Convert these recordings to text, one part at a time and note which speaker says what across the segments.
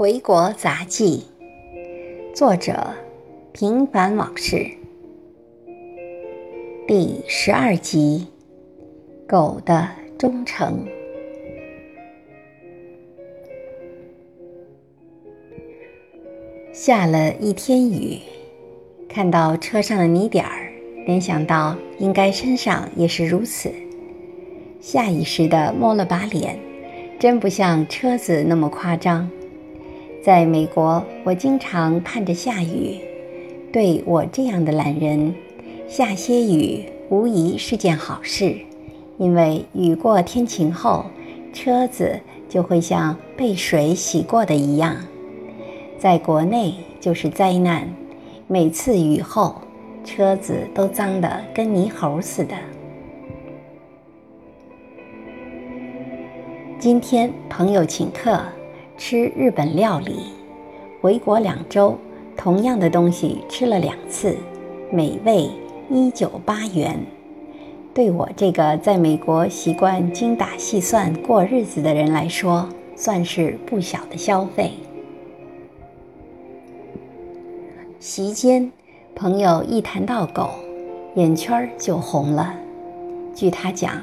Speaker 1: 回国杂记，作者平凡往事，第十二集：狗的忠诚。下了一天雨，看到车上的泥点儿，联想到应该身上也是如此，下意识的摸了把脸，真不像车子那么夸张。在美国，我经常盼着下雨。对我这样的懒人，下些雨无疑是件好事，因为雨过天晴后，车子就会像被水洗过的一样。在国内就是灾难，每次雨后，车子都脏得跟泥猴似的。今天朋友请客。吃日本料理，回国两周，同样的东西吃了两次，美味一九八元。对我这个在美国习惯精打细算过日子的人来说，算是不小的消费。席间，朋友一谈到狗，眼圈就红了。据他讲，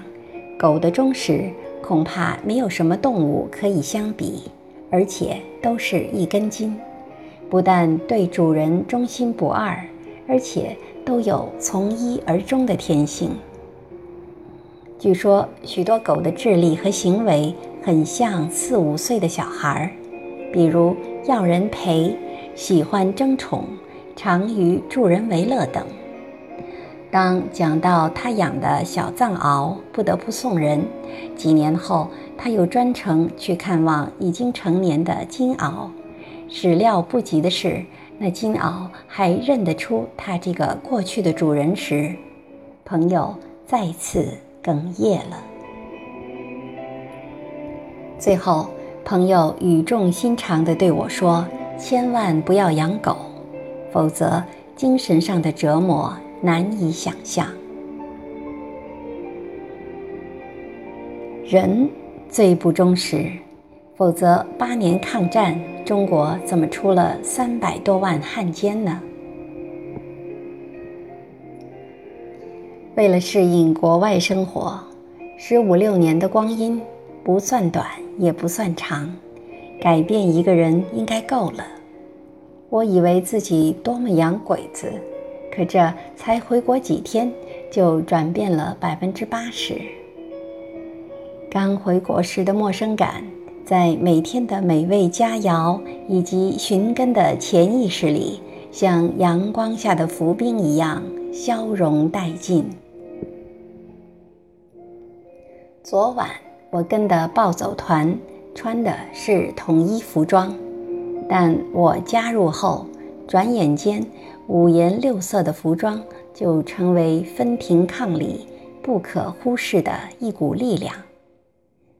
Speaker 1: 狗的忠实恐怕没有什么动物可以相比。而且都是一根筋，不但对主人忠心不二，而且都有从一而终的天性。据说许多狗的智力和行为很像四五岁的小孩儿，比如要人陪、喜欢争宠、常与助人为乐等。当讲到他养的小藏獒不得不送人，几年后。他又专程去看望已经成年的金鳌，始料不及的是，那金鳌还认得出他这个过去的主人时，朋友再次哽咽了。最后，朋友语重心长地对我说：“千万不要养狗，否则精神上的折磨难以想象。”人。最不忠实，否则八年抗战，中国怎么出了三百多万汉奸呢？为了适应国外生活，十五六年的光阴不算短也不算长，改变一个人应该够了。我以为自己多么养鬼子，可这才回国几天，就转变了百分之八十。刚回国时的陌生感，在每天的美味佳肴以及寻根的潜意识里，像阳光下的浮冰一样消融殆尽。昨晚我跟的暴走团穿的是统一服装，但我加入后，转眼间五颜六色的服装就成为分庭抗礼不可忽视的一股力量。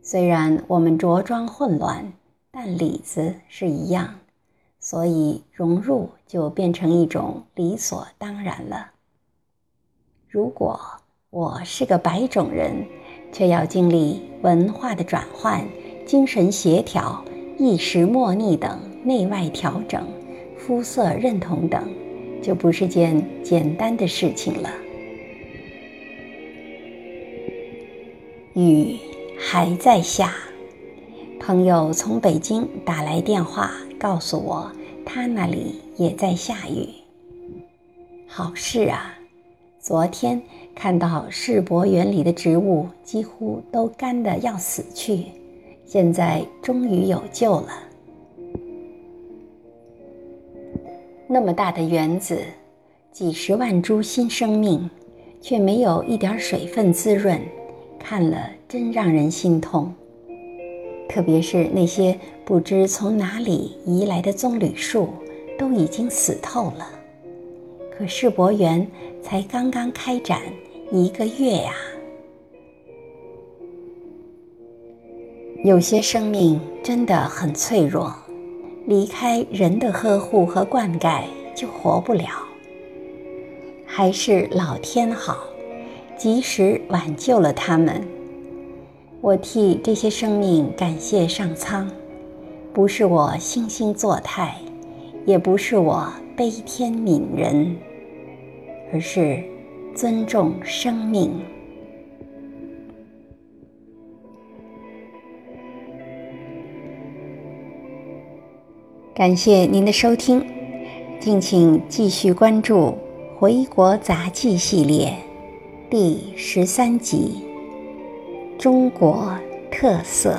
Speaker 1: 虽然我们着装混乱，但里子是一样，所以融入就变成一种理所当然了。如果我是个白种人，却要经历文化的转换、精神协调、意识默逆等内外调整、肤色认同等，就不是件简单的事情了。雨。还在下，朋友从北京打来电话，告诉我他那里也在下雨。好事啊！昨天看到世博园里的植物几乎都干得要死去，现在终于有救了。那么大的园子，几十万株新生命，却没有一点水分滋润。看了真让人心痛，特别是那些不知从哪里移来的棕榈树，都已经死透了。可世博园才刚刚开展一个月呀。有些生命真的很脆弱，离开人的呵护和灌溉就活不了。还是老天好。及时挽救了他们，我替这些生命感谢上苍。不是我惺惺作态，也不是我悲天悯人，而是尊重生命。感谢您的收听，敬请继续关注《回国杂技》系列第十三集《中国特色》。